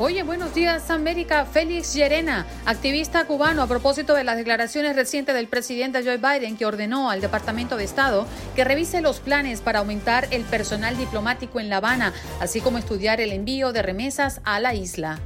Oye, buenos días América. Félix Llerena, activista cubano, a propósito de las declaraciones recientes del presidente Joe Biden que ordenó al Departamento de Estado que revise los planes para aumentar el personal diplomático en La Habana, así como estudiar el envío de remesas a la isla.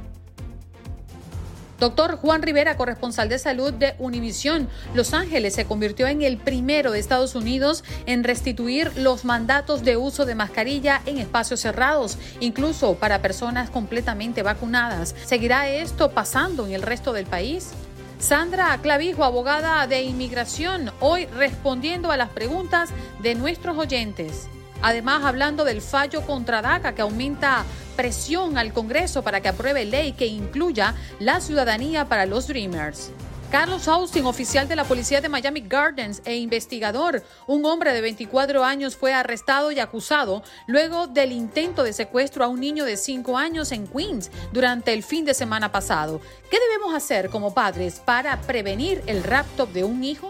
Doctor Juan Rivera, corresponsal de salud de Univisión Los Ángeles, se convirtió en el primero de Estados Unidos en restituir los mandatos de uso de mascarilla en espacios cerrados, incluso para personas completamente vacunadas. ¿Seguirá esto pasando en el resto del país? Sandra Clavijo, abogada de inmigración, hoy respondiendo a las preguntas de nuestros oyentes. Además, hablando del fallo contra DACA que aumenta presión al Congreso para que apruebe ley que incluya la ciudadanía para los Dreamers. Carlos Austin, oficial de la policía de Miami Gardens e investigador, un hombre de 24 años fue arrestado y acusado luego del intento de secuestro a un niño de 5 años en Queens durante el fin de semana pasado. ¿Qué debemos hacer como padres para prevenir el rapto de un hijo?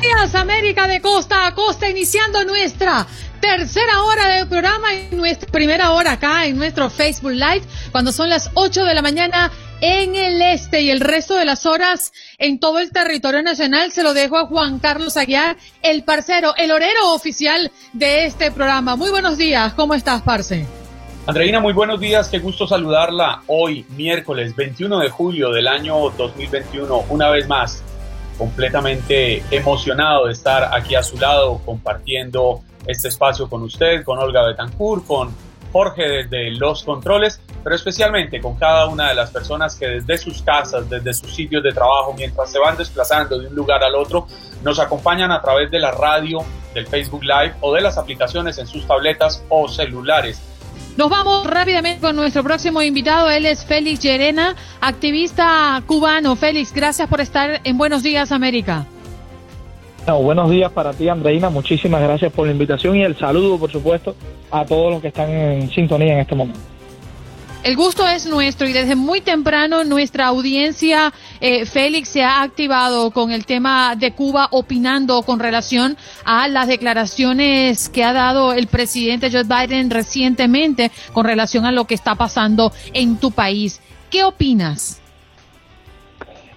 Días América de costa a costa, iniciando nuestra tercera hora del programa y nuestra primera hora acá en nuestro Facebook Live, cuando son las 8 de la mañana en el este y el resto de las horas en todo el territorio nacional se lo dejo a Juan Carlos Aguiar, el parcero, el orero oficial de este programa. Muy buenos días, ¿cómo estás, parce? Andreina, muy buenos días, qué gusto saludarla hoy, miércoles 21 de julio del año 2021, una vez más completamente emocionado de estar aquí a su lado compartiendo este espacio con usted, con Olga Betancourt, con Jorge desde los controles, pero especialmente con cada una de las personas que desde sus casas, desde sus sitios de trabajo, mientras se van desplazando de un lugar al otro, nos acompañan a través de la radio, del Facebook Live o de las aplicaciones en sus tabletas o celulares. Nos vamos rápidamente con nuestro próximo invitado. Él es Félix Llerena, activista cubano. Félix, gracias por estar en Buenos Días América. buenos días para ti, Andreina. Muchísimas gracias por la invitación y el saludo, por supuesto, a todos los que están en sintonía en este momento. El gusto es nuestro y desde muy temprano nuestra audiencia, eh, Félix, se ha activado con el tema de Cuba opinando con relación a las declaraciones que ha dado el presidente Joe Biden recientemente con relación a lo que está pasando en tu país. ¿Qué opinas?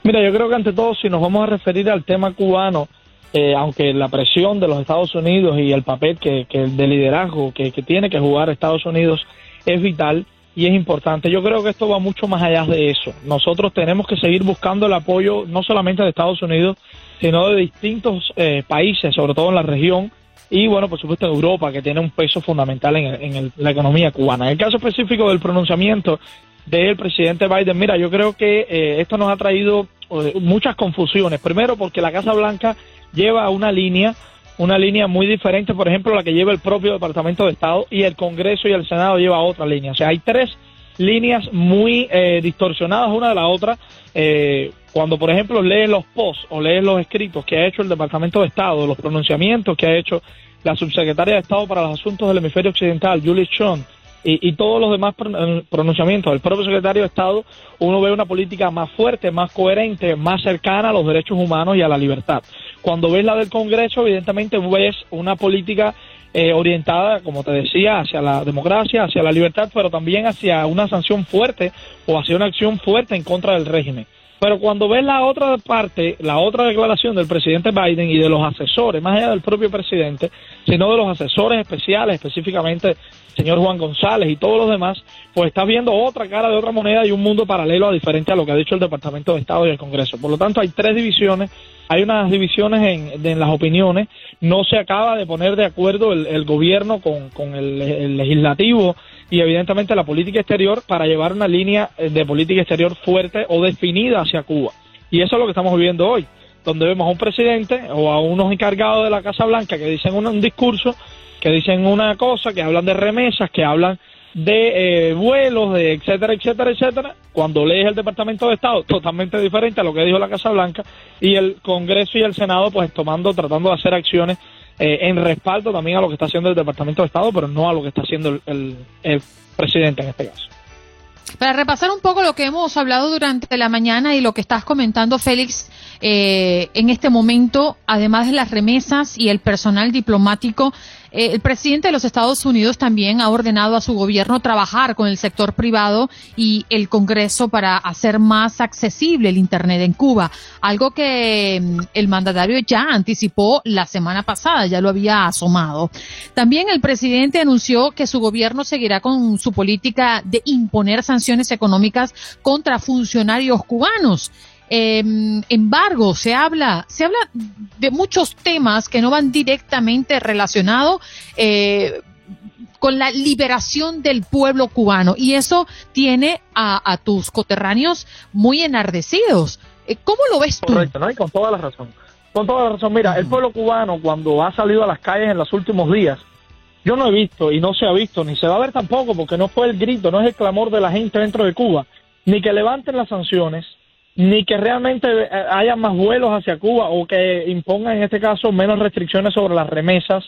Mira, yo creo que ante todo, si nos vamos a referir al tema cubano, eh, aunque la presión de los Estados Unidos y el papel que, de liderazgo que tiene que jugar Estados Unidos es vital, y es importante. Yo creo que esto va mucho más allá de eso. Nosotros tenemos que seguir buscando el apoyo no solamente de Estados Unidos, sino de distintos eh, países, sobre todo en la región, y bueno, por supuesto en Europa, que tiene un peso fundamental en, la economía cubana. En el caso específico del pronunciamiento del presidente Biden, mira, yo creo que eh, esto nos ha traído eh, muchas confusiones. Primero, porque la Casa Blanca lleva una línea una línea muy diferente, por ejemplo, la que lleva el propio Departamento de Estado y el Congreso y el Senado lleva otra línea. O sea, hay tres líneas muy eh, distorsionadas una de la otra. Eh, cuando, por ejemplo, lees los posts o lees los escritos que ha hecho el Departamento de Estado, los pronunciamientos que ha hecho la subsecretaria de Estado para los Asuntos del Hemisferio Occidental, Julie Chon, y, y, todos los demás eh, pronunciamientos del propio secretario de Estado, uno ve una política más fuerte, más coherente, más cercana a los derechos humanos y a la libertad. Cuando ves la del Congreso, evidentemente ves una política eh, orientada, como te decía, hacia la democracia, hacia la libertad, pero también hacia una sanción fuerte o hacia una acción fuerte en contra del régimen. Pero cuando ves la otra parte, la otra declaración del presidente Biden y de los asesores, más allá del propio presidente, sino de los asesores especiales, específicamente señor Juan González y todos los demás, pues estás viendo otra cara de otra moneda y un mundo paralelo a diferente a lo que ha dicho el Departamento de Estado y el Congreso. Por lo tanto, hay tres divisiones hay unas divisiones en, las opiniones, no se acaba de poner de acuerdo el, gobierno con, el, legislativo y evidentemente la política exterior para llevar una línea de política exterior fuerte o definida hacia Cuba. Y eso es lo que estamos viviendo hoy, donde vemos a un presidente o a unos encargados de la Casa Blanca que dicen un discurso, que dicen una cosa, que hablan de remesas, que hablan de eh, vuelos, de etcétera, etcétera, etcétera, cuando lees el Departamento de Estado, totalmente diferente a lo que dijo la Casa Blanca, y el Congreso y el Senado, pues tomando, tratando de hacer acciones eh, en respaldo también a lo que está haciendo el Departamento de Estado, pero no a lo que está haciendo el, el presidente en este caso. Para repasar un poco lo que hemos hablado durante la mañana y lo que estás comentando, Félix, eh, en este momento, además de las remesas y el personal diplomático, eh, el presidente de los Estados Unidos también ha ordenado a su gobierno trabajar con el sector privado y el Congreso para hacer más accesible el Internet en Cuba, algo que mm, el mandatario ya anticipó la semana pasada, ya lo había asomado. También el presidente anunció que su gobierno seguirá con su política de imponer sanciones económicas contra funcionarios cubanos. Eh, embargo, se habla, se habla de muchos temas que no van directamente relacionados eh, con la liberación del pueblo cubano y eso tiene a, tus coterráneos muy enardecidos. Eh, ¿Cómo lo ves tú? Con toda la razón. Con toda la razón. Mira, el pueblo cubano cuando ha salido a las calles en los últimos días, yo no he visto y no se ha visto, ni se va a ver tampoco, porque no fue el grito, no es el clamor de la gente dentro de Cuba, ni que levanten las sanciones, ni que realmente eh, haya más vuelos hacia Cuba o que impongan en este caso menos restricciones sobre las remesas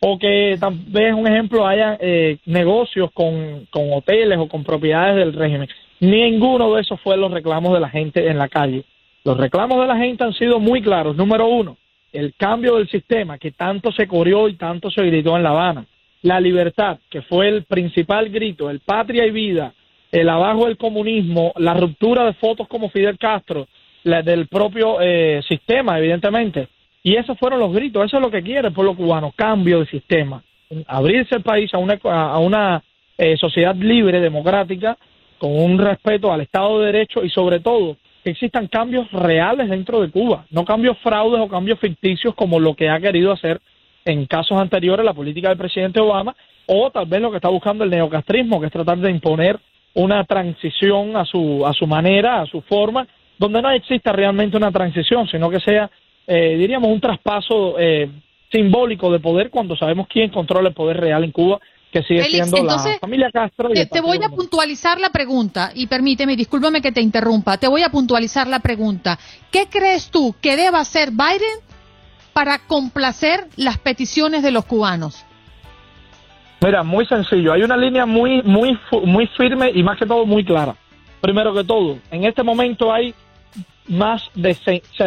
o que también un ejemplo haya eh, negocios con, con hoteles o con propiedades del régimen. Ninguno de esos fue los reclamos de la gente en la calle. Los reclamos de la gente han sido muy claros. Número uno, el cambio del sistema que tanto se corrió y tanto se gritó en La Habana. La libertad, que fue el principal grito, el patria y vida, el abajo del comunismo, la ruptura de fotos como Fidel Castro, la del propio eh, sistema, evidentemente. Y esos fueron los gritos, eso es lo que quiere el pueblo cubano, cambio de sistema, abrirse el país a una, a una eh, sociedad libre, democrática, con un respeto al Estado de Derecho y sobre todo que existan cambios reales dentro de Cuba, no cambios fraudes o cambios ficticios como lo que ha querido hacer en casos anteriores la política del presidente Obama o tal vez lo que está buscando el neocastrismo, que es tratar de imponer una transición a su, a su manera, a su forma, donde no exista realmente una transición, sino que sea, eh, diríamos, un traspaso eh, simbólico de poder cuando sabemos quién controla el poder real en Cuba, que sigue siendo la familia Castro. te, te voy a puntualizar la pregunta, y permíteme, discúlpame que te interrumpa, te voy a puntualizar la pregunta. ¿Qué crees tú que deba hacer Biden para complacer las peticiones de los cubanos? Mira, muy sencillo. Hay una línea muy, muy, muy firme y más que todo muy clara. Primero que todo, en este momento hay más de,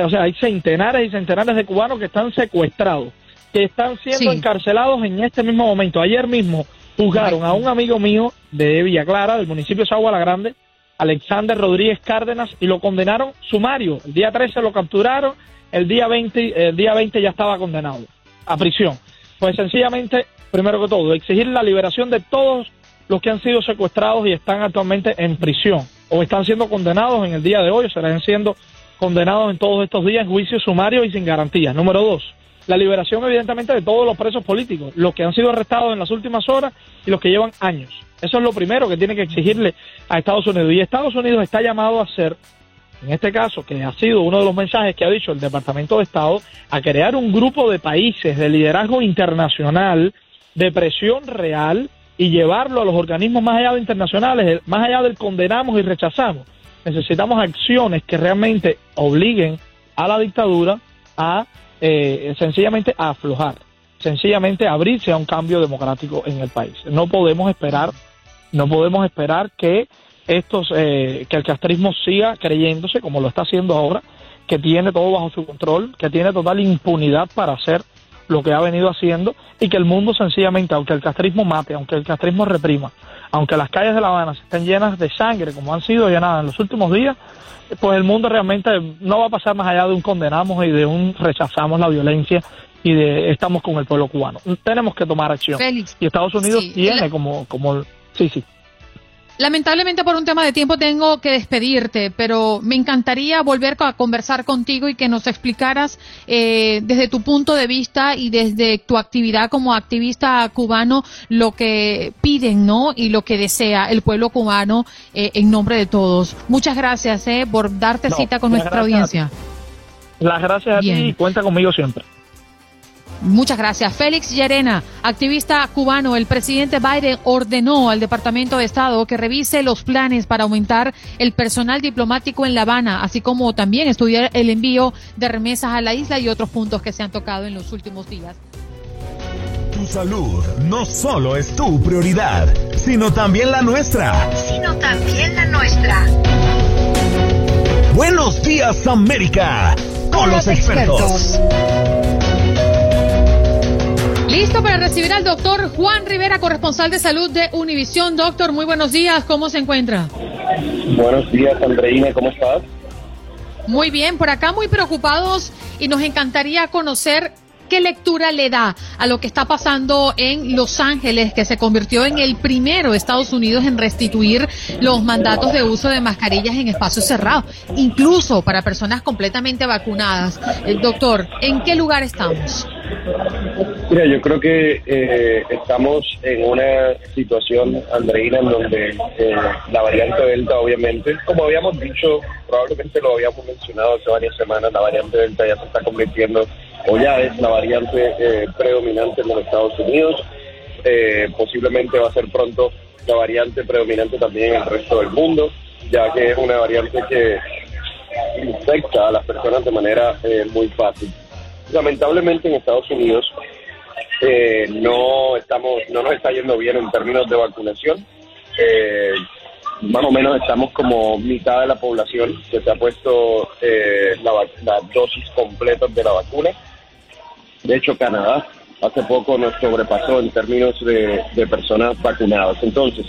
o sea, hay centenares y centenares de cubanos que están secuestrados, que están siendo encarcelados en este mismo momento. Ayer mismo juzgaron a un amigo mío de Villa Clara, del municipio de Sagua la Grande, Alexander Rodríguez Cárdenas, y lo condenaron sumario. El día 13 lo capturaron, el día 20, el día 20 ya estaba condenado a prisión. Pues sencillamente primero que todo, exigir la liberación de todos los que han sido secuestrados y están actualmente en prisión o están siendo condenados en el día de hoy o serán siendo condenados en todos estos días en juicio sumario y sin garantías. Número dos, la liberación evidentemente de todos los presos políticos, los que han sido arrestados en las últimas horas y los que llevan años. Eso es lo primero que tiene que exigirle a Estados Unidos. Y Estados Unidos está llamado a hacer, en este caso, que ha sido uno de los mensajes que ha dicho el Departamento de Estado, a crear un grupo de países de liderazgo internacional de presión real y llevarlo a los organismos más allá de internacionales, más allá del condenamos y rechazamos. Necesitamos acciones que realmente obliguen a la dictadura a eh, sencillamente a aflojar, sencillamente abrirse a un cambio democrático en el país. No podemos esperar, no podemos esperar que estos, eh, que el castrismo siga creyéndose como lo está haciendo ahora, que tiene todo bajo su control, que tiene total impunidad para hacer lo que ha venido haciendo y que el mundo sencillamente, aunque el castrismo mate, aunque el castrismo reprima, aunque las calles de La Habana estén llenas de sangre como han sido llenadas en los últimos días, pues el mundo realmente no va a pasar más allá de un condenamos y de un rechazamos la violencia y de estamos con el pueblo cubano. Tenemos que tomar acción. y Estados Unidos tiene como, como... Sí, sí. Lamentablemente por un tema de tiempo tengo que despedirte, pero me encantaría volver a conversar contigo y que nos explicaras eh, desde tu punto de vista y desde tu actividad como activista cubano lo que piden, ¿no? Y lo que desea el pueblo cubano eh, en nombre de todos. Muchas gracias eh, por darte cita con nuestra audiencia. Las gracias a ti y cuenta conmigo siempre. Muchas gracias. Félix Llerena, activista cubano, el presidente Biden ordenó al Departamento de Estado que revise los planes para aumentar el personal diplomático en La Habana, así como también estudiar el envío de remesas a la isla y otros puntos que se han tocado en los últimos días. Tu salud no solo es tu prioridad, sino también la nuestra. Sino también la nuestra. Buenos días América, con, los, expertos. Listo para recibir al doctor Juan Rivera, corresponsal de salud de Univisión. Doctor, muy buenos días, ¿cómo se encuentra? Buenos días, Andreina, ¿cómo estás? Muy bien, por acá muy preocupados y nos encantaría conocer ¿Qué lectura le da a lo que está pasando en Los Ángeles, que se convirtió en el primero de Estados Unidos en restituir los mandatos de uso de mascarillas en espacios cerrados, incluso para personas completamente vacunadas? Eh, doctor, ¿en qué lugar estamos? Mira, yo creo que eh, estamos en una situación, Andreina, en donde eh, la variante Delta, obviamente, como habíamos dicho, probablemente lo habíamos mencionado hace varias semanas, la variante Delta ya se está convirtiendo o ya es la variante eh, predominante en los Estados Unidos. Eh, posiblemente va a ser pronto la variante predominante también en el resto del mundo, ya que es una variante que infecta a las personas de manera eh, muy fácil. Lamentablemente en Estados Unidos no estamos, no nos está yendo bien en términos de vacunación. más o menos estamos como mitad de la población que se ha puesto la, la dosis completa de la vacuna. De hecho, Canadá hace poco nos sobrepasó en términos de, personas vacunadas. Entonces,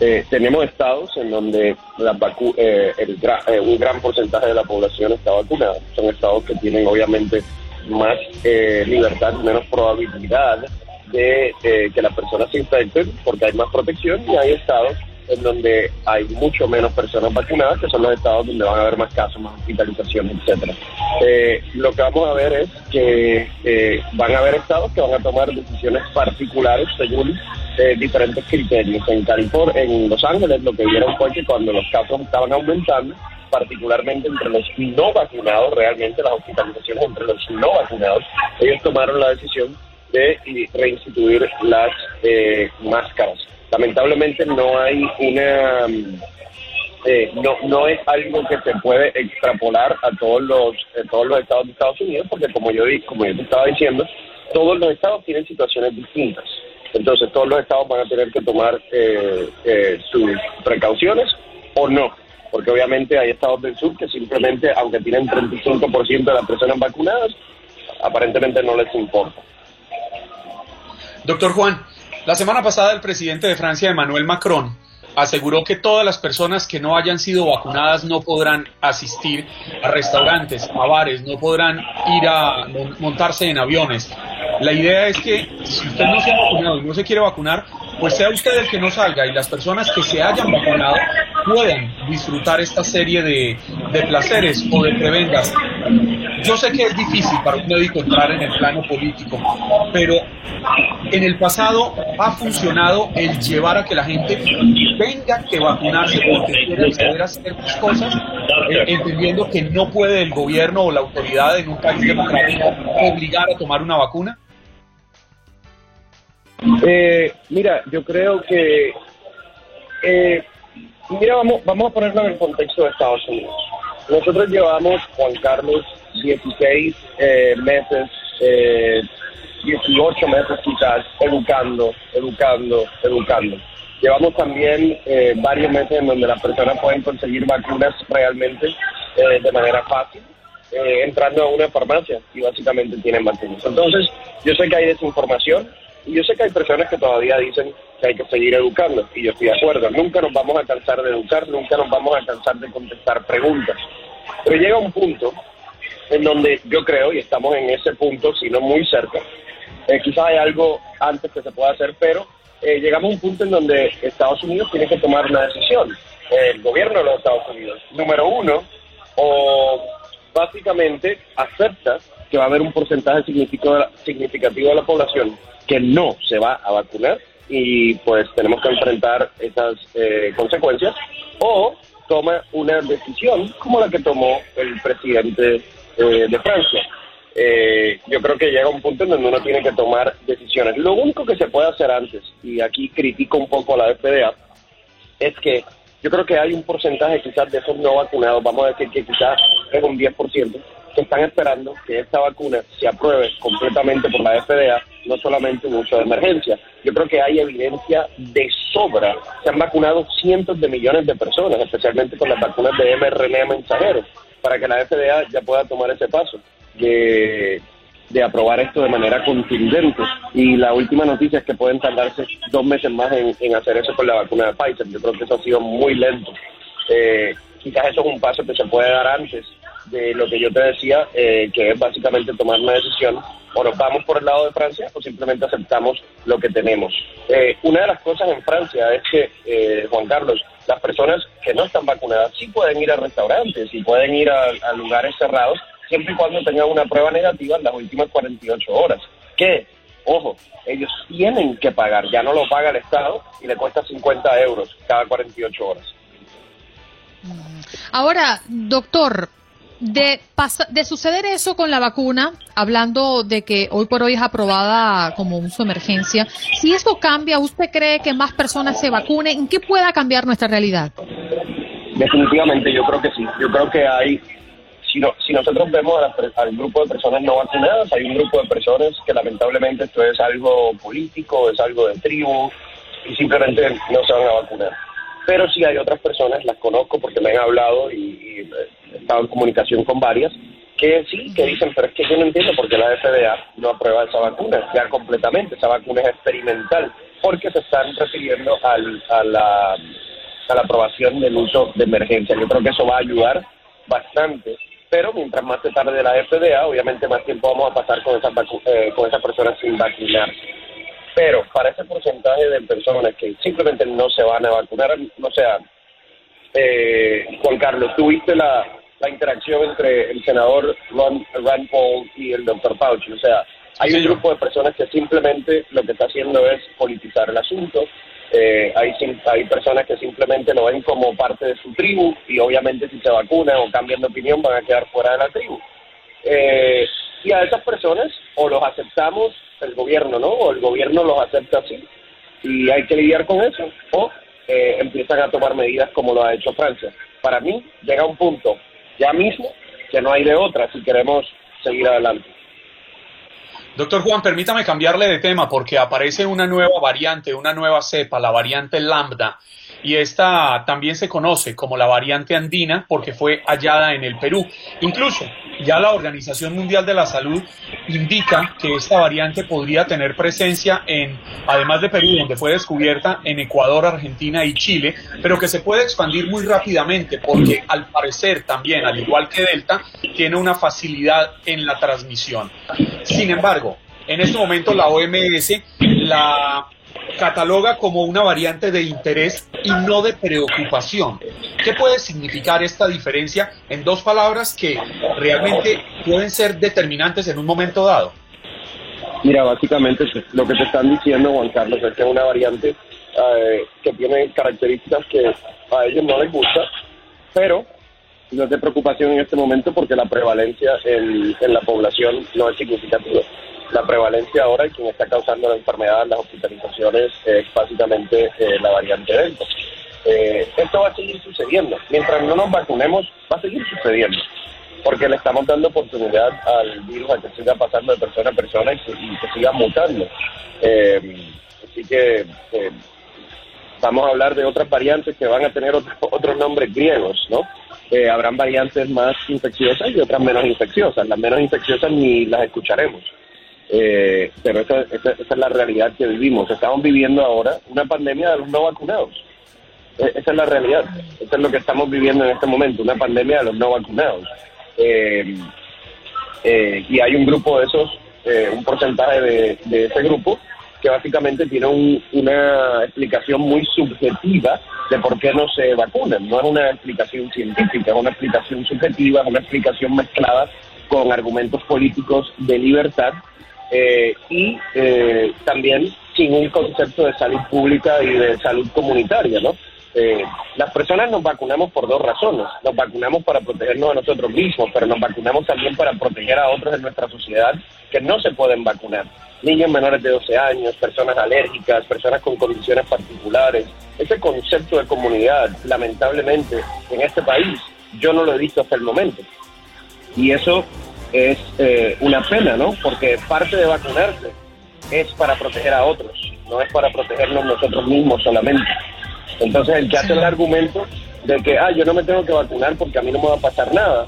eh, tenemos estados en donde la eh, el, eh, un gran porcentaje de la población está vacunada. Son estados que tienen obviamente más libertad, menos probabilidad de que las personas se infecten porque hay más protección y hay estados en donde hay mucho menos personas vacunadas, que son los estados donde van a haber más casos, más hospitalizaciones, etcétera. Eh, lo que vamos a ver es que eh, van a haber estados que van a tomar decisiones particulares según eh, diferentes criterios. En California, en Los Ángeles, lo que vieron fue que cuando los casos estaban aumentando, particularmente entre los no vacunados, realmente las hospitalizaciones entre los no vacunados, ellos tomaron la decisión de reinstituir las máscaras lamentablemente no hay una eh, no no es algo que se puede extrapolar a todos los todos los estados de Estados Unidos porque como yo como yo te estaba diciendo todos los estados tienen situaciones distintas entonces todos los estados van a tener que tomar eh, eh, sus precauciones o no. Porque obviamente hay estados del sur que simplemente aunque tienen 35% de las personas vacunadas aparentemente no les importa. Doctor Juan, la semana pasada el presidente de Francia, Emmanuel Macron, aseguró que todas las personas que no hayan sido vacunadas no podrán asistir a restaurantes, a bares, no podrán ir a montarse en aviones. La idea es que si usted no se ha vacunado y no se quiere vacunar, pues sea usted el que no salga y las personas que se hayan vacunado puedan disfrutar esta serie de, de placeres o de prebendas yo sé que es difícil para un médico entrar en el plano político, pero en el pasado ha funcionado el llevar a que la gente tenga que vacunarse porque quiere acceder a ciertas cosas, eh, entendiendo que no puede el gobierno o la autoridad en un país democrático obligar a tomar una vacuna? Eh, mira, yo creo que, eh, mira, vamos, vamos a ponerlo en el contexto de Estados Unidos. Nosotros llevamos, Juan Carlos, 16 eh, meses, eh, 18 meses quizás, educando, educando, educando. Llevamos también eh, varios meses en donde las personas pueden conseguir vacunas realmente eh, de manera fácil. eh, entrando a una farmacia y básicamente tienen vacunas. Entonces, yo sé que hay desinformación y yo sé que hay personas que todavía dicen que hay que seguir educando y yo estoy de acuerdo. Nunca nos vamos a cansar de educar, nunca nos vamos a cansar de contestar preguntas. Pero llega un punto en donde yo creo, y estamos en ese punto, si no muy cerca, eh, quizás hay algo antes que se pueda hacer, pero eh, llegamos a un punto en donde Estados Unidos tiene que tomar una decisión, el gobierno de los Estados Unidos. Número uno, o básicamente acepta que va a haber un porcentaje significativo de la población que no se va a vacunar y pues tenemos que enfrentar esas eh, consecuencias o toma una decisión como la que tomó el presidente eh, de Francia. Eh, yo creo que llega un punto en donde uno tiene que tomar decisiones. Lo único que se puede hacer antes, y aquí critico un poco a la FDA, es que yo creo que hay un porcentaje quizás de esos no vacunados, vamos a decir que quizás es un 10%, que están esperando que esta vacuna se apruebe completamente por la FDA, no solamente un uso de emergencia. Yo creo que hay evidencia de sobra. Se han vacunado cientos de millones de personas, especialmente con las vacunas de mRNA mensajero, para que la FDA ya pueda tomar ese paso de, de aprobar esto de manera contundente. Y la última noticia es que pueden tardarse dos meses más en, en hacer eso con la vacuna de Pfizer. Yo creo que eso ha sido muy lento. Eh, quizás eso es un paso que se puede dar antes de lo que yo te decía, eh, que es básicamente tomar una decisión, o nos vamos por el lado de Francia o simplemente aceptamos lo que tenemos. Eh, una de las cosas en Francia es que, eh, Juan Carlos, las personas que no están vacunadas sí pueden ir a restaurantes y pueden ir a, a lugares cerrados siempre y cuando tengan una prueba negativa en las últimas 48 horas. Que, ojo, ellos tienen que pagar, ya no lo paga el Estado y le cuesta 50 euros cada 48 horas. Ahora, doctor, de, de suceder eso con la vacuna, hablando de que hoy por hoy es aprobada como uso de emergencia, si esto cambia, ¿usted cree que más personas se vacunen? ¿En qué pueda cambiar nuestra realidad? Definitivamente, yo creo que sí. Yo creo que hay, si, no, si nosotros vemos al grupo de personas no vacunadas, hay un grupo de personas que lamentablemente esto es algo político, es algo de tribu y simplemente no se van a vacunar pero sí hay otras personas, las conozco porque me han hablado y, he estado en comunicación con varias, que sí, que dicen, pero es que yo no entiendo por qué la FDA no aprueba esa vacuna, ya completamente, esa vacuna es experimental, porque se están refiriendo al, a, la, a la aprobación del uso de emergencia. Yo creo que eso va a ayudar bastante, pero mientras más se tarde la FDA, obviamente más tiempo vamos a pasar con esas, eh, con esas personas sin vacunar. Pero para ese porcentaje de personas que simplemente no se van a vacunar, no sea, eh, Juan Carlos, tuviste la, la interacción entre el senador Ron, Rand Paul y el doctor Fauci. O sea, hay un grupo de personas que simplemente lo que está haciendo es politizar el asunto. Eh, hay, hay personas que simplemente lo ven como parte de su tribu y obviamente si se vacunan o cambian de opinión van a quedar fuera de la tribu. Eh, y a esas personas o los aceptamos el gobierno, ¿no? O el gobierno los acepta así y hay que lidiar con eso o eh, empiezan a tomar medidas como lo ha hecho Francia. Para mí llega un punto ya mismo que no hay de otra si queremos seguir adelante. Doctor Juan, permítame cambiarle de tema porque aparece una nueva variante, una nueva cepa, la variante lambda, y esta también se conoce como la variante andina porque fue hallada en el Perú. Incluso ya la Organización Mundial de la Salud indica que esta variante podría tener presencia en, además de Perú, donde fue descubierta en Ecuador, Argentina y Chile, pero que se puede expandir muy rápidamente porque al parecer también, al igual que Delta, tiene una facilidad en la transmisión. Sin embargo, en este momento la OMS la cataloga como una variante de interés y no de preocupación. ¿Qué puede significar esta diferencia en dos palabras que realmente pueden ser determinantes en un momento dado? Mira, básicamente lo que te están diciendo, Juan Carlos, es que es una variante eh, que tiene características que a ellos no les gusta, pero no es de preocupación en este momento porque la prevalencia en, en la población no es significativa la prevalencia ahora y quien está causando la enfermedad, las hospitalizaciones, es básicamente eh, la variante Delta. Eh, esto va a seguir sucediendo. Mientras no nos vacunemos, va a seguir sucediendo. Porque le estamos dando oportunidad al virus a que siga pasando de persona a persona y, que siga mutando. Eh, así que vamos a hablar de otras variantes que van a tener otros nombres griegos, ¿no? habrán variantes más infecciosas y otras menos infecciosas. Las menos infecciosas ni las escucharemos. Eh, pero esa, esa, es la realidad que vivimos. Estamos viviendo ahora una pandemia de los no vacunados. E, esa es la realidad. Eso es lo que estamos viviendo en este momento, una pandemia de los no vacunados. Eh, eh, y hay un grupo de esos, un porcentaje de, de, ese grupo, que básicamente tiene una explicación muy subjetiva de por qué no se vacunan. No es una explicación científica, es una explicación subjetiva, es una explicación mezclada con argumentos políticos de libertad eh, y eh, también sin un concepto de salud pública y de salud comunitaria, ¿no? Eh, las personas nos vacunamos por dos razones. Nos vacunamos para protegernos de nosotros mismos, pero nos vacunamos también para proteger a otros de nuestra sociedad que no se pueden vacunar. Niños menores de 12 años, personas alérgicas, personas con condiciones particulares. Ese concepto de comunidad, lamentablemente, en este país, yo no lo he visto hasta el momento. Y eso es eh, una pena, ¿no? Porque parte de vacunarse es para proteger a otros, no es para protegernos nosotros mismos solamente. Entonces el que hace el argumento de que, ah, yo no me tengo que vacunar porque a mí no me va a pasar nada,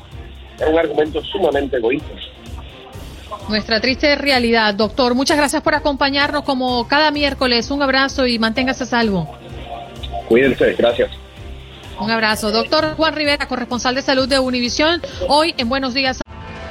es un argumento sumamente egoísta. Nuestra triste realidad, doctor. Muchas gracias por acompañarnos como cada miércoles. Un abrazo y manténgase a salvo. Cuídense, gracias. Un abrazo. Doctor Juan Rivera, corresponsal de salud de Univisión, hoy en Buenos Días.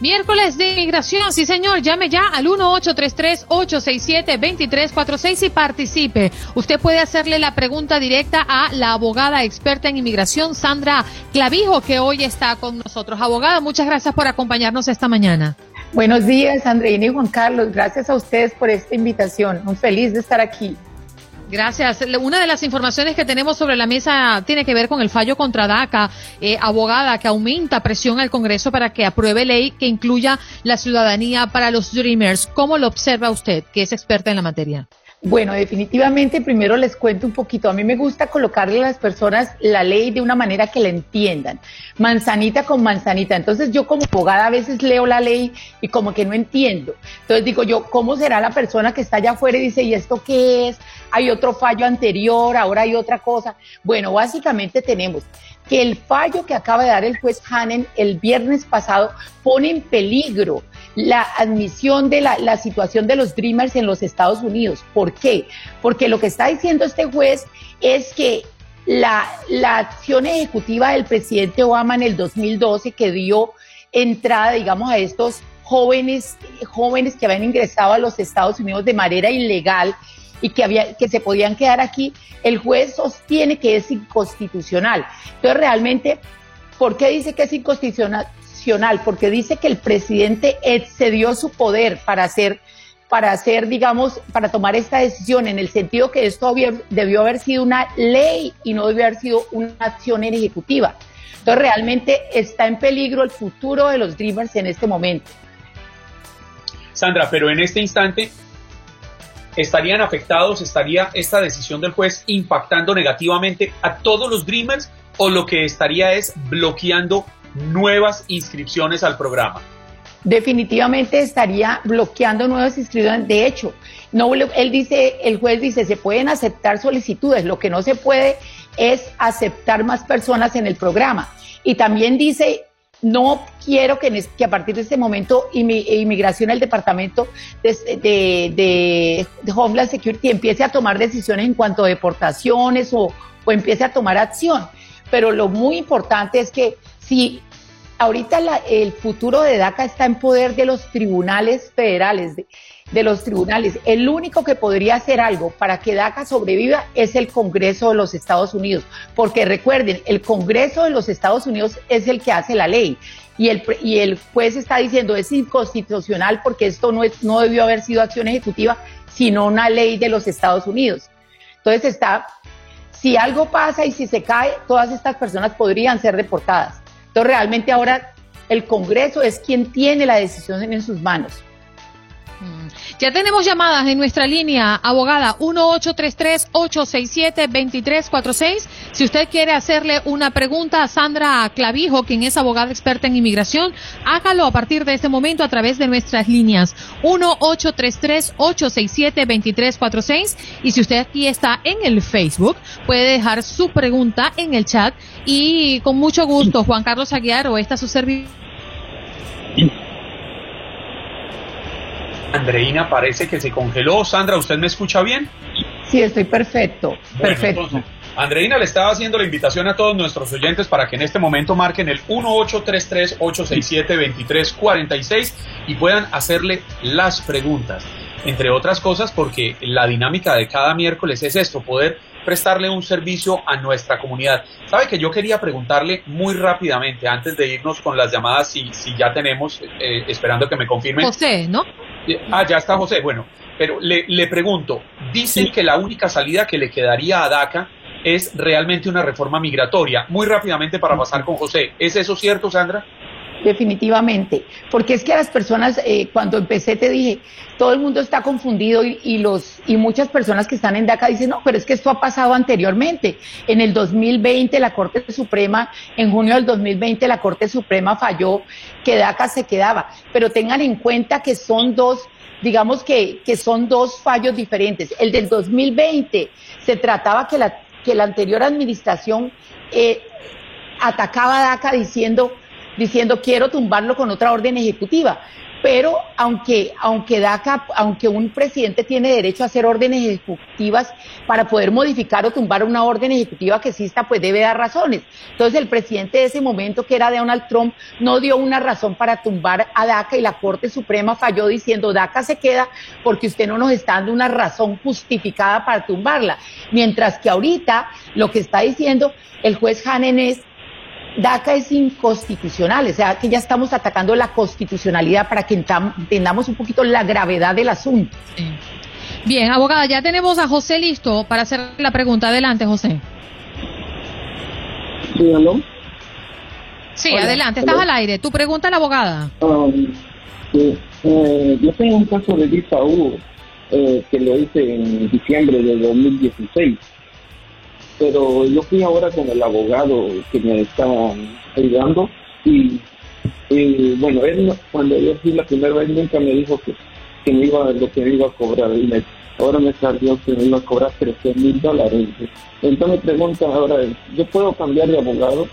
Miércoles de inmigración, sí señor, llame ya al 1-833-867-2346 y participe. Usted puede hacerle la pregunta directa a la abogada experta en inmigración, Sandra Clavijo, que hoy está con nosotros. Abogada, muchas gracias por acompañarnos esta mañana. Buenos días, Andreina y Juan Carlos. Gracias a ustedes por esta invitación. Muy feliz de estar aquí. Gracias. Una de las informaciones que tenemos sobre la mesa tiene que ver con el fallo contra DACA, eh, abogada, que aumenta presión al Congreso para que apruebe ley que incluya la ciudadanía para los Dreamers. ¿Cómo lo observa usted, que es experta en la materia? Bueno, definitivamente primero les cuento un poquito. A mí me gusta colocarle a las personas la ley de una manera que la entiendan, manzanita con manzanita. Entonces yo como abogada a veces leo la ley y como que no entiendo. Entonces digo yo, ¿cómo será la persona que está allá afuera y dice, ¿y esto qué es? Hay otro fallo anterior, ahora hay otra cosa. Bueno, básicamente tenemos que el fallo que acaba de dar el juez Hannen el viernes pasado pone en peligro la admisión de la, situación de los Dreamers en los Estados Unidos. ¿Por qué? Porque lo que está diciendo este juez es que la, la acción ejecutiva del presidente Obama en el 2012 que dio entrada, digamos, a estos jóvenes, jóvenes que habían ingresado a los Estados Unidos de manera ilegal y que, había, que se podían quedar aquí, el juez sostiene que es inconstitucional. Entonces, realmente, ¿por qué dice que es inconstitucional? Porque dice que el presidente excedió su poder para hacer para hacer, digamos, para tomar esta decisión, en el sentido que esto debió haber sido una ley y no debió haber sido una acción ejecutiva. Entonces, realmente está en peligro el futuro de los Dreamers en este momento. Sandra, pero en este instante, estarían afectados, estaría esta decisión del juez impactando negativamente a todos los Dreamers o lo que estaría es bloqueando nuevas inscripciones al programa? Definitivamente estaría bloqueando nuevas inscripciones. De hecho, no, él dice, el juez dice, se pueden aceptar solicitudes, lo que no se puede es aceptar más personas en el programa. Y también dice, no quiero que, a partir de este momento inmigración, el departamento de, Homeland Security empiece a tomar decisiones en cuanto a deportaciones o, empiece a tomar acción. Pero lo muy importante es que si ahorita el futuro de DACA está en poder de los tribunales federales, de los tribunales. El único que podría hacer algo para que DACA sobreviva es el Congreso de los Estados Unidos, porque recuerden, el Congreso de los Estados Unidos es el que hace la ley. Y el, y el juez está diciendo es inconstitucional porque esto no, es, no debió haber sido acción ejecutiva, sino una ley de los Estados Unidos. Entonces está si algo pasa y si se cae, todas estas personas podrían ser deportadas. Entonces realmente ahora el Congreso es quien tiene la decisión en sus manos. Ya tenemos llamadas en nuestra línea, abogada 1833-867-2346. Si usted quiere hacerle una pregunta a Sandra Clavijo, quien es abogada experta en inmigración, hágalo a partir de este momento a través de nuestras líneas 1833-867-2346. Y si usted aquí está en el Facebook, puede dejar su pregunta en el chat y con mucho gusto, Juan Carlos Aguiar o esta su servicio Andreina parece que se congeló. Sandra, ¿usted me escucha bien? Sí, estoy perfecto. perfecto. Andreina le estaba haciendo la invitación a todos nuestros oyentes para que en este momento marquen el 1833-867-2346 y puedan hacerle las preguntas. Entre otras cosas, porque la dinámica de cada miércoles es esto, poder prestarle un servicio a nuestra comunidad. Sabe que yo quería preguntarle muy rápidamente, antes de irnos con las llamadas, si, si ya tenemos, eh, esperando que me confirmen. José, ¿no? Ah, ya está José. Bueno, pero le, le pregunto, dicen que la única salida que le quedaría a DACA es realmente una reforma migratoria. Muy rápidamente para pasar con José. ¿Es eso cierto, Sandra? Definitivamente. Porque es que a las personas, eh, cuando empecé te dije, todo el mundo está confundido y, los, y muchas personas que están en DACA dicen, no, pero es que esto ha pasado anteriormente. En el 2020 la Corte Suprema, en junio del 2020 la Corte Suprema falló que DACA se quedaba. Pero tengan en cuenta que son dos digamos que, que son dos fallos diferentes. El del 2020 se trataba que la, que la anterior administración eh, atacaba a DACA diciendo diciendo quiero tumbarlo con otra orden ejecutiva. Pero aunque, aunque DACA, aunque un presidente tiene derecho a hacer órdenes ejecutivas para poder modificar o tumbar una orden ejecutiva que exista, pues debe dar razones. Entonces el presidente de ese momento, que era Donald Trump, no dio una razón para tumbar a DACA y la Corte Suprema falló diciendo DACA se queda porque usted no nos está dando una razón justificada para tumbarla. Mientras que ahorita lo que está diciendo el juez Hanen es DACA es inconstitucional, o sea que ya estamos atacando la constitucionalidad para que entendamos un poquito la gravedad del asunto. Bien, abogada, ya tenemos a José listo para hacer la pregunta. Adelante, José. Sí, ¿aló? Sí, adelante, estás al aire. Tu pregunta a la abogada. Um, eh, yo tengo un caso de visa eh, que lo hice en diciembre de 2016 pero yo fui ahora con el abogado que me estaba ayudando y, bueno, él cuando yo fui la primera vez nunca me dijo que, que me iba lo que me iba a cobrar y ahora me salió que me iba a cobrar 13 mil dólares. Entonces me pregunta ahora, ¿yo puedo cambiar de abogado?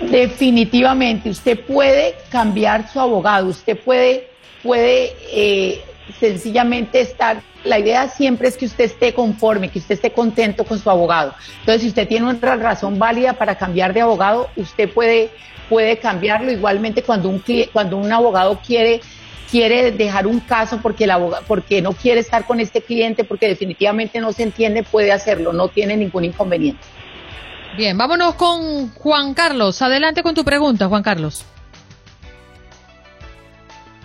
Definitivamente, usted puede cambiar su abogado, usted puede, puede eh, sencillamente estar, la idea siempre es que usted esté conforme, que usted esté contento con su abogado. Entonces, si usted tiene una razón válida para cambiar de abogado, usted puede, puede cambiarlo. Igualmente, cuando un, cuando un abogado quiere quiere dejar un caso porque, el abogado, porque no quiere estar con este cliente, porque definitivamente no se entiende, puede hacerlo, no tiene ningún inconveniente. Bien, vámonos con Juan Carlos. Adelante con tu pregunta, Juan Carlos.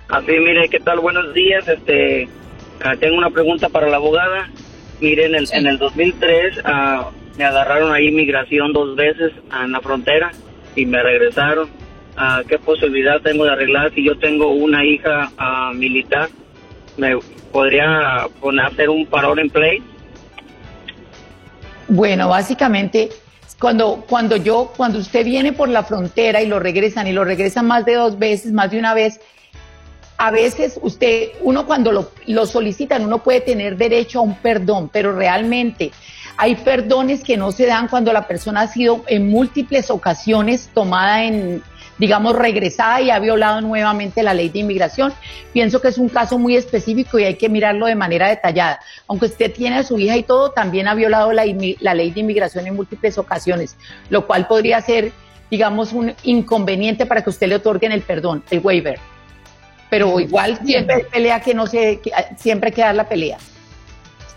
Así, mire, ¿qué tal? Buenos días. Este, ah, tengo una pregunta para la abogada. Mire, en el, en el 2003 ah, me agarraron ahí inmigración dos veces en la frontera y me regresaron. Ah, ¿Qué posibilidad tengo de arreglar si yo tengo una hija militar? ¿Me podría poner, hacer un parón en play? Bueno, básicamente cuando, cuando yo, cuando usted viene por la frontera y lo regresan y lo regresan más de dos veces, más de una vez, a veces usted, uno cuando lo, lo solicitan, uno puede tener derecho a un perdón, pero realmente hay perdones que no se dan cuando la persona ha sido en múltiples ocasiones tomada en, digamos, regresada y ha violado nuevamente la ley de inmigración. Pienso que es un caso muy específico y hay que mirarlo de manera detallada. Aunque usted tiene a su hija y todo, también ha violado la, la ley de inmigración en múltiples ocasiones, lo cual podría ser, digamos, un inconveniente para que usted le otorguen el perdón, el waiver pero igual siempre hay pelea que no se, siempre hay que dar la pelea.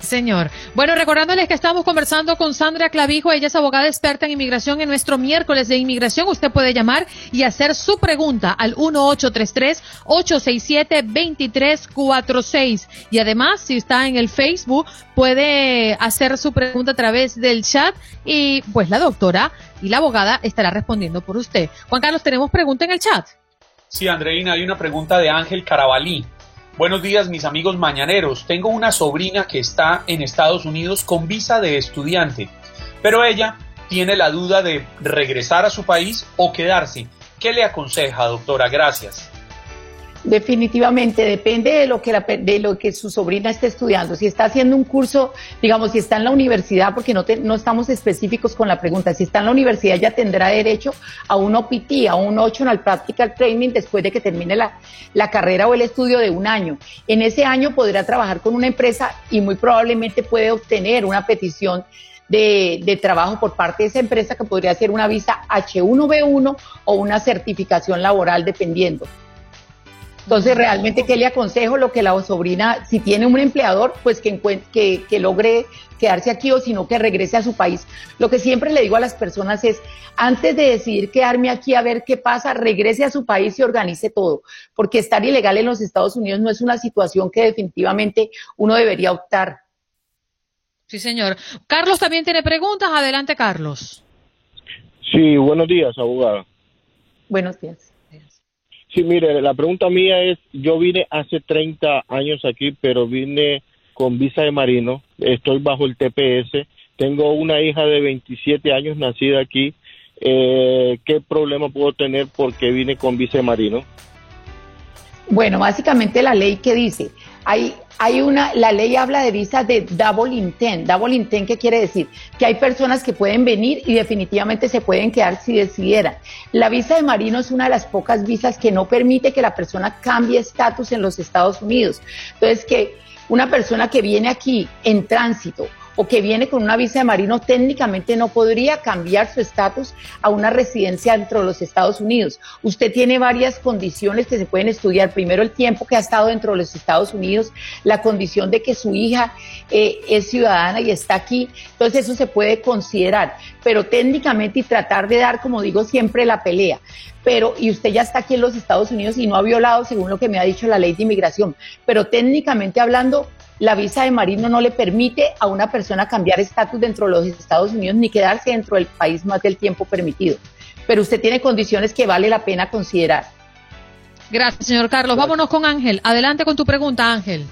Señor. Bueno, recordándoles que estamos conversando con Sandra Clavijo, ella es abogada experta en inmigración. En nuestro miércoles de inmigración, usted puede llamar y hacer su pregunta al 1833-867-2346. Y además, si está en el Facebook, puede hacer su pregunta a través del chat y pues la doctora y la abogada estará respondiendo por usted. Juan Carlos, tenemos pregunta en el chat. Sí, Andreina, hay una pregunta de Ángel Carabalí. Buenos días, mis amigos mañaneros. Tengo una sobrina que está en Estados Unidos con visa de estudiante, pero ella tiene la duda de regresar a su país o quedarse. ¿Qué le aconseja, doctora? Gracias. Definitivamente, depende de lo, que de lo que su sobrina esté estudiando. Si está haciendo un curso, digamos, si está en la universidad, porque no, no estamos específicos con la pregunta, si está en la universidad ya tendrá derecho a un OPT, a un Optional Practical Training después de que termine la, la carrera o el estudio de un año. En ese año podrá trabajar con una empresa y muy probablemente puede obtener una petición de, de, trabajo por parte de esa empresa que podría ser una visa H1B1 o una certificación laboral dependiendo. Entonces, realmente, ¿qué le aconsejo? Lo que la sobrina, si tiene un empleador, pues que, que, que logre quedarse aquí o sino que regrese a su país. Lo que siempre le digo a las personas es, antes de decidir quedarme aquí a ver qué pasa, regrese a su país y organice todo, porque estar ilegal en los Estados Unidos no es una situación que definitivamente uno debería optar. Sí, señor. Carlos también tiene preguntas. Adelante, Carlos. Sí, buenos días, abogada. Buenos días. Sí, mire, la pregunta mía es, yo vine hace 30 años aquí, pero vine con visa de marino, estoy bajo el TPS, tengo una hija de 27 años nacida aquí, eh, ¿qué problema puedo tener porque vine con visa de marino? Bueno, básicamente la ley que dice, hay, hay una, la ley habla de visas de double intent. Double intent, ¿qué quiere decir? Que hay personas que pueden venir y definitivamente se pueden quedar si decidieran. La visa de marino es una de las pocas visas que no permite que la persona cambie estatus en los Estados Unidos. Entonces, que una persona que viene aquí en tránsito o que viene con una visa de marino técnicamente no podría cambiar su estatus a una residencia dentro de los Estados Unidos. Usted tiene varias condiciones que se pueden estudiar. Primero, el tiempo que ha estado dentro de los Estados Unidos, la condición de que su hija eh, es ciudadana y está aquí. Entonces, eso se puede considerar. Pero técnicamente y tratar de dar, como digo siempre, la pelea pero y usted ya está aquí en los Estados Unidos y no ha violado según lo que me ha dicho la ley de inmigración, pero técnicamente hablando la visa de marino no le permite a una persona cambiar estatus dentro de los Estados Unidos ni quedarse dentro del país más del tiempo permitido. Pero usted tiene condiciones que vale la pena considerar. Gracias, señor Carlos. Vámonos con Ángel. Adelante con tu pregunta, Ángel.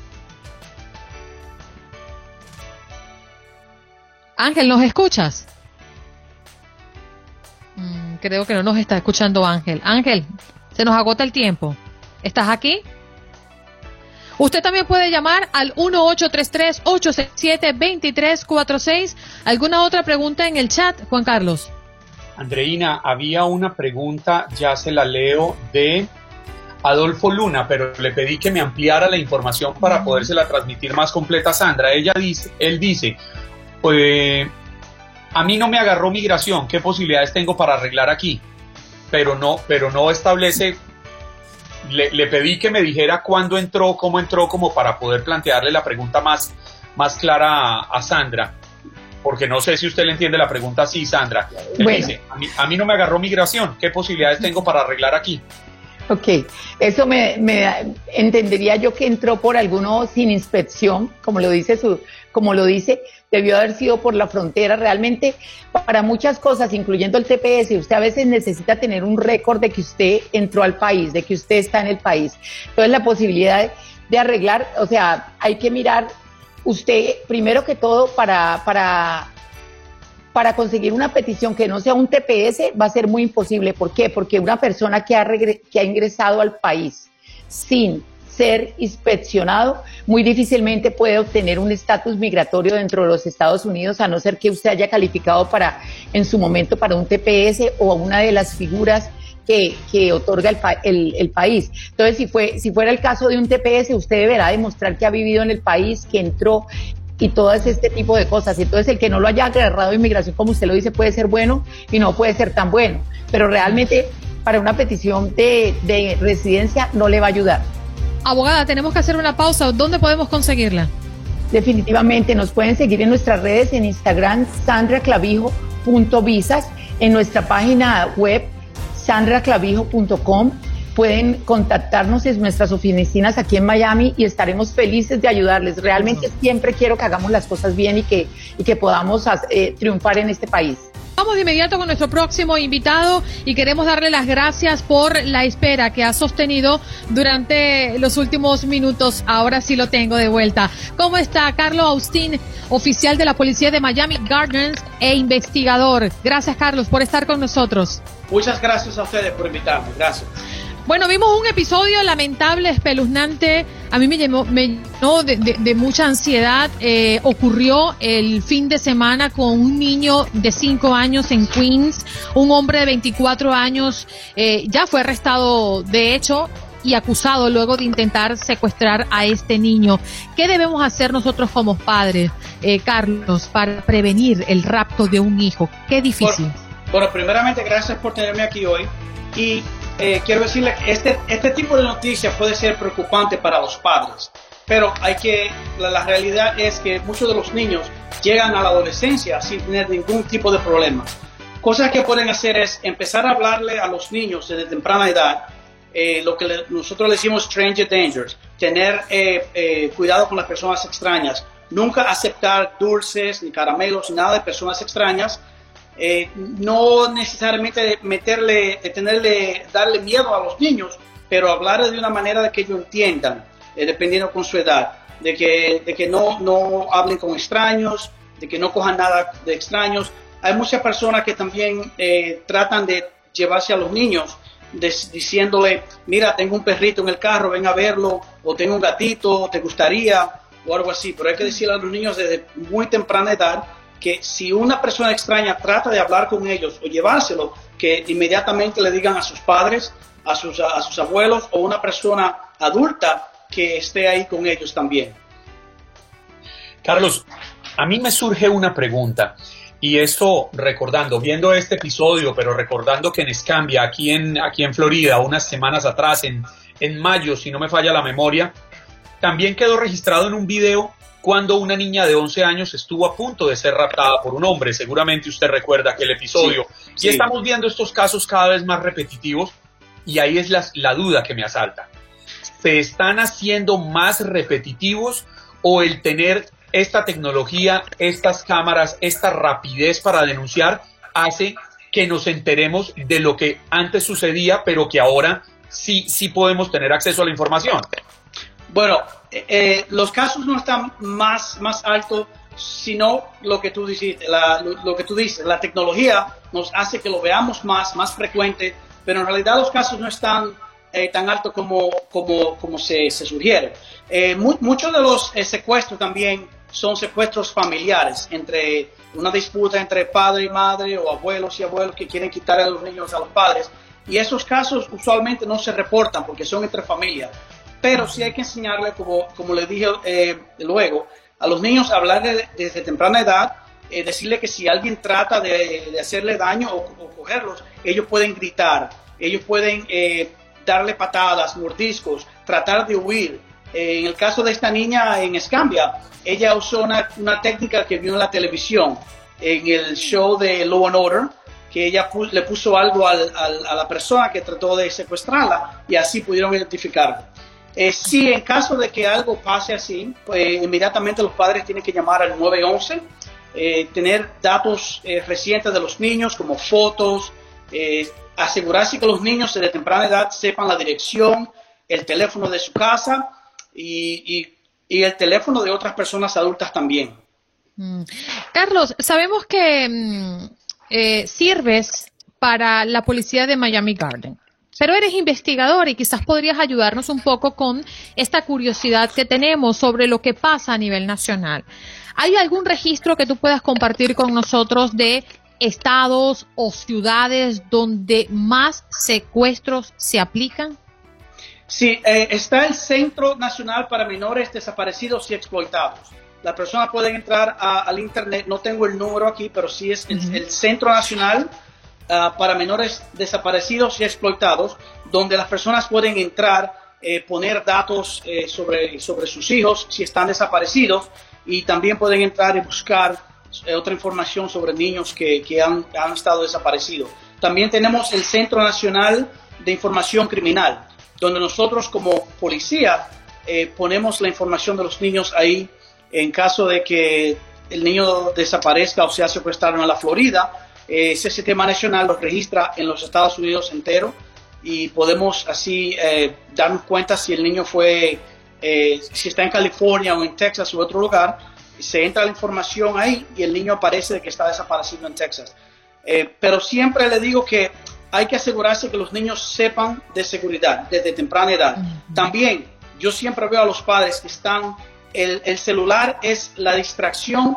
Ángel, ¿nos escuchas? Mm, creo que no nos está escuchando Ángel. Ángel, se nos agota el tiempo. ¿Estás aquí? Usted también puede llamar al 1833-867-2346. ¿Alguna otra pregunta en el chat, Juan Carlos? Andreina, había una pregunta, ya se la leo, de Adolfo Luna, pero le pedí que me ampliara la información para podérsela transmitir más completa a Sandra. Ella dice, él dice, pues, a mí no me agarró migración, ¿qué posibilidades tengo para arreglar aquí? Pero no, pero no establece le, pedí que me dijera cuándo entró, cómo entró, como para poder plantearle la pregunta más, más clara a, Sandra. Porque no sé si usted le entiende la pregunta así, Sandra. dice, a mí, no me agarró migración, ¿qué posibilidades tengo para arreglar aquí? Ok, eso me, me, entendería yo que entró por alguno sin inspección, como lo dice su, como lo dice, debió haber sido por la frontera. Realmente, para muchas cosas, incluyendo el TPS, usted a veces necesita tener un récord de que usted entró al país, de que usted está en el país. Entonces, la posibilidad de, arreglar, o sea, hay que mirar usted, primero que todo, para, para, para conseguir una petición que no sea un TPS, va a ser muy imposible. ¿Por qué? Porque una persona que ha, que ha ingresado al país sin ser inspeccionado, muy difícilmente puede obtener un estatus migratorio dentro de los Estados Unidos, a no ser que usted haya calificado para, en su momento, para un TPS o una de las figuras que, que, otorga el, el, país. Entonces, si, fue, si fuera el caso de un TPS, usted deberá demostrar que ha vivido en el país, que entró y todo este tipo de cosas. Entonces, el que no lo haya agarrado inmigración, como usted lo dice, puede ser bueno y no puede ser tan bueno. Pero realmente, para una petición de, de residencia, no le va a ayudar. Abogada, tenemos que hacer una pausa. ¿Dónde podemos conseguirla? definitivamente nos pueden seguir en nuestras redes en Instagram sandraclavijo.visas, en nuestra página web sandraclavijo.com. Pueden contactarnos en nuestras oficinas aquí en Miami y estaremos felices de ayudarles. Realmente siempre quiero que hagamos las cosas bien y que, y que podamos eh, triunfar en este país. Vamos de inmediato con nuestro próximo invitado y queremos darle las gracias por la espera que ha sostenido durante los últimos minutos. Ahora sí lo tengo de vuelta. ¿Cómo está Carlos Austin, oficial de la Policía de Miami Gardens e investigador? Gracias Carlos por estar con nosotros. Muchas gracias a ustedes por invitarme. Gracias. Bueno, vimos un episodio lamentable, espeluznante. A mí me llenó, me de, mucha ansiedad. Eh, ocurrió el fin de semana con un niño de 5 años en Queens. Un hombre de 24 años eh, ya fue arrestado, de hecho, y acusado luego de intentar secuestrar a este niño. ¿Qué debemos hacer nosotros como padres, eh, Carlos, para prevenir el rapto de un hijo? Qué difícil. bueno, primeramente, gracias por tenerme aquí hoy. Y eh, quiero decirle que este, este tipo de noticias puede ser preocupante para los padres, pero hay que, la, realidad es que muchos de los niños llegan a la adolescencia sin tener ningún tipo de problema. Cosas que pueden hacer es empezar a hablarle a los niños desde temprana edad, eh, lo que nosotros le decimos stranger dangers, tener eh, cuidado con las personas extrañas, nunca aceptar dulces ni caramelos, nada de personas extrañas, eh, no necesariamente meterle, tenerle, darle miedo a los niños, pero hablar de una manera de que ellos entiendan, eh, dependiendo con su edad, de que, de que no, no hablen con extraños, de que no cojan nada de extraños. Hay muchas personas que también eh, tratan de llevarse a los niños diciéndole, mira, tengo un perrito en el carro, ven a verlo, o tengo un gatito, te gustaría, o algo así. Pero hay que decirle a los niños desde muy temprana edad que si una persona extraña trata de hablar con ellos o llevárselo, que inmediatamente le digan a sus padres, a sus, a sus abuelos o una persona adulta que esté ahí con ellos también. Carlos, a mí me surge una pregunta. Y esto recordando, viendo este episodio, pero recordando que en Escambia, aquí en, aquí en Florida, unas semanas atrás, en, en mayo, si no me falla la memoria, también quedó registrado en un video cuando una niña de 11 años estuvo a punto de ser raptada por un hombre. Seguramente usted recuerda aquel episodio. y estamos viendo estos casos cada vez más repetitivos y ahí es la, la duda que me asalta. ¿Se están haciendo más repetitivos o el tener esta tecnología, estas cámaras, esta rapidez para denunciar hace que nos enteremos de lo que antes sucedía, pero que ahora sí, sí podemos tener acceso a la información? Bueno, eh, eh, los casos no están más, más altos, sino lo que tú dices, la, lo, que tú dices, la tecnología nos hace que lo veamos más, más frecuente, pero en realidad los casos no están eh, tan altos como, como, como se, se sugiere. muchos de los secuestros también son secuestros familiares, entre una disputa entre padre y madre o abuelos y abuelos que quieren quitar a los niños a los padres. Y esos casos usualmente no se reportan porque son entre familias pero sí hay que enseñarle, como, como les dije eh, luego, a los niños hablar desde temprana edad, eh, decirle que si alguien trata de, hacerle daño o, cogerlos, ellos pueden gritar, ellos pueden eh, darle patadas, mordiscos, tratar de huir. en el caso de esta niña en Escambia, ella usó una, una técnica que vio en la televisión, en el show de Law and Order, que ella le puso algo a la persona que trató de secuestrarla y así pudieron identificarla. Eh, si en caso de que algo pase así, pues inmediatamente los padres tienen que llamar al 911, eh, tener datos eh, recientes de los niños como fotos, asegurarse que los niños de temprana edad sepan la dirección, el teléfono de su casa y, el teléfono de otras personas adultas también. Mm. Carlos, sabemos que mm, sirves para la policía de Miami Garden pero eres investigador y quizás podrías ayudarnos un poco con esta curiosidad que tenemos sobre lo que pasa a nivel nacional. ¿Hay algún registro que tú puedas compartir con nosotros de estados o ciudades donde más secuestros se aplican? Sí, eh, está el Centro Nacional para Menores Desaparecidos y Explotados. Las personas pueden entrar al internet, no tengo el número aquí, pero sí es el Centro Nacional Ah, para menores desaparecidos y explotados, donde las personas pueden entrar, eh, poner datos eh, sobre, sobre sus hijos si están desaparecidos y también pueden entrar y buscar eh, otra información sobre niños que, que han, han, estado desaparecidos. También tenemos el Centro Nacional de Información Criminal, donde nosotros como policía eh, ponemos la información de los niños ahí en caso de que el niño desaparezca o sea secuestrado en la Florida. Eh, ese sistema nacional lo registra en los Estados Unidos entero y podemos así eh, darnos cuenta si el niño fue, eh, si está en California o en Texas u otro lugar, se entra la información ahí y el niño aparece de que está desaparecido en Texas. Eh, pero siempre le digo que hay que asegurarse que los niños sepan de seguridad desde temprana edad. También yo siempre veo a los padres que están, el, el celular es la distracción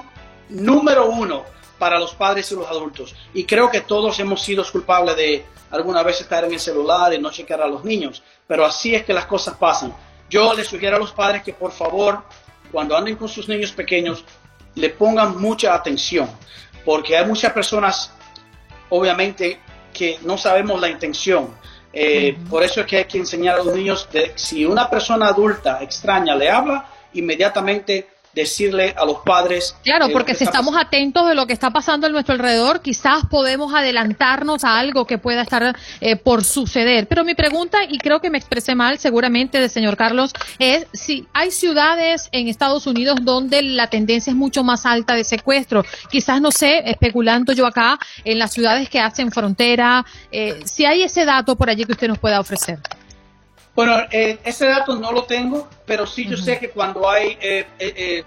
número uno para los padres y los adultos. Y creo que todos hemos sido culpables de alguna vez estar en el celular y no checar a los niños, pero así es que las cosas pasan. Yo les sugiero a los padres que por favor, cuando anden con sus niños pequeños, le pongan mucha atención, porque hay muchas personas, obviamente, que no sabemos la intención. Eh, por eso es que hay que enseñar a los niños de si una persona adulta extraña le habla, inmediatamente decirle a los padres. Claro, porque si estamos atentos de lo que está pasando en nuestro alrededor, quizás podemos adelantarnos a algo que pueda estar eh, por suceder. Pero mi pregunta, y creo que me expresé mal seguramente de señor Carlos, es si hay ciudades en Estados Unidos donde la tendencia es mucho más alta de secuestro. Quizás, no sé, especulando yo acá, en las ciudades que hacen frontera, eh, si hay ese dato por allí que usted nos pueda ofrecer. Bueno, eh, ese dato no lo tengo, pero sí yo sé que cuando hay, eh, eh, eh,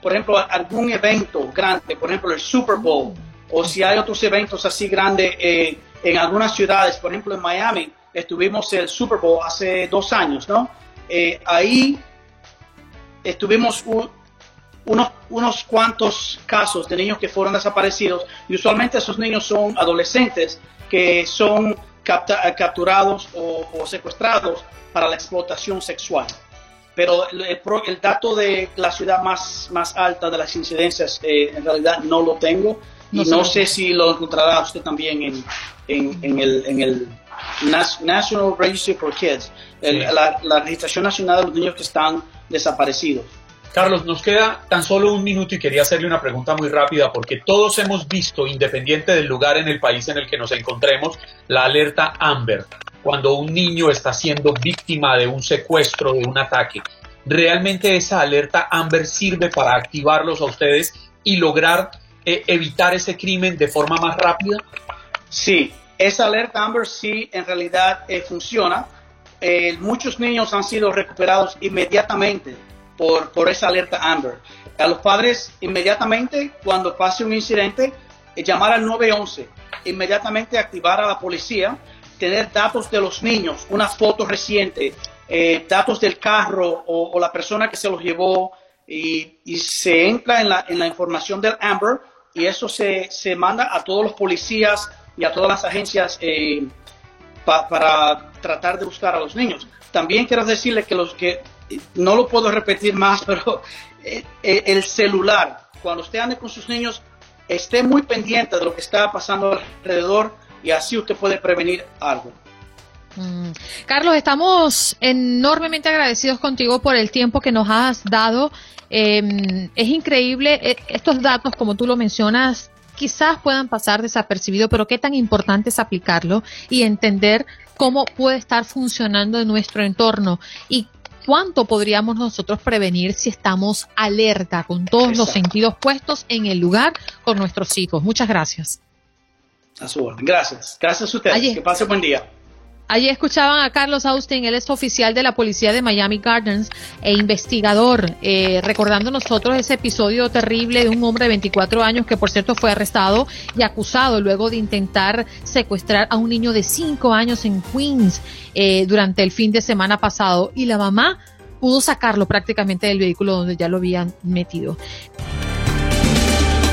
por ejemplo, algún evento grande, por ejemplo el Super Bowl, o si hay otros eventos así grandes en algunas ciudades, por ejemplo en Miami, estuvimos el Super Bowl hace dos años, ¿no? Ahí estuvimos un, unos, unos cuantos casos de niños que fueron desaparecidos y usualmente esos niños son adolescentes que son capta, capturados o, o secuestrados para la explotación sexual. Pero el, el, dato de la ciudad más, más alta de las incidencias, eh, en realidad no lo tengo. No y no sé si lo encontrará usted también en, en, en el, en el National Registry for Kids, el, sí. la, la registración nacional de los niños que están desaparecidos. Carlos, nos queda tan solo un minuto y quería hacerle una pregunta muy rápida porque todos hemos visto, independiente del lugar en el país en el que nos encontremos, la alerta Amber cuando un niño está siendo víctima de un secuestro, de un ataque. ¿Realmente esa alerta Amber sirve para activarlos a ustedes y lograr eh, evitar ese crimen de forma más rápida? Sí, esa alerta Amber sí en realidad eh, funciona. Eh, muchos niños han sido recuperados inmediatamente por, por esa alerta Amber. A los padres inmediatamente cuando pase un incidente, eh, llamar al 911, inmediatamente activar a la policía tener datos de los niños, una foto reciente, eh, datos del carro o, la persona que se los llevó y, se entra en la, en la, información del Amber y eso se, se, manda a todos los policías y a todas las agencias eh, pa, para tratar de buscar a los niños. También quiero decirle que los que no lo puedo repetir más, pero eh, el celular, cuando usted ande con sus niños, esté muy pendiente de lo que está pasando alrededor y así usted puede prevenir algo. Mm. Carlos, estamos enormemente agradecidos contigo por el tiempo que nos has dado. Eh, es increíble, eh, estos datos, como tú lo mencionas, quizás puedan pasar desapercibidos, pero qué tan importante es aplicarlo y entender cómo puede estar funcionando en nuestro entorno y cuánto podríamos nosotros prevenir si estamos alerta con todos Exacto. los sentidos puestos en el lugar con nuestros hijos. Muchas gracias. A su orden. Gracias. Gracias a ustedes. Allí. Que pase buen día. Allí escuchaban a Carlos Austin, él es oficial de la policía de Miami Gardens e investigador, eh, recordando nosotros ese episodio terrible de un hombre de 24 años que por cierto fue arrestado y acusado luego de intentar secuestrar a un niño de 5 años en Queens eh, durante el fin de semana pasado y la mamá pudo sacarlo prácticamente del vehículo donde ya lo habían metido.